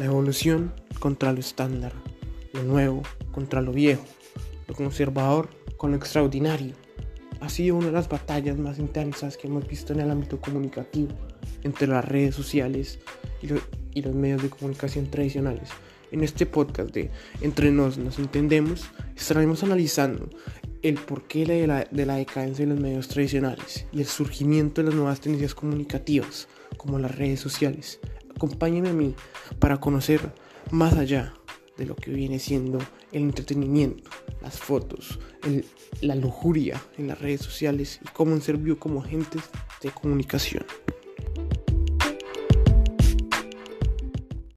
La evolución contra lo estándar, lo nuevo contra lo viejo, lo conservador con lo extraordinario. Ha sido una de las batallas más intensas que hemos visto en el ámbito comunicativo entre las redes sociales y, los medios de comunicación tradicionales. En este podcast de Entre nos nos entendemos, estaremos analizando el porqué de la, de la decadencia de los medios tradicionales y el surgimiento de las nuevas tendencias comunicativas como las redes sociales. Acompáñenme a mí para conocer más allá de lo que viene siendo el entretenimiento, las fotos, la lujuria en las redes sociales y cómo han servido como agentes de comunicación.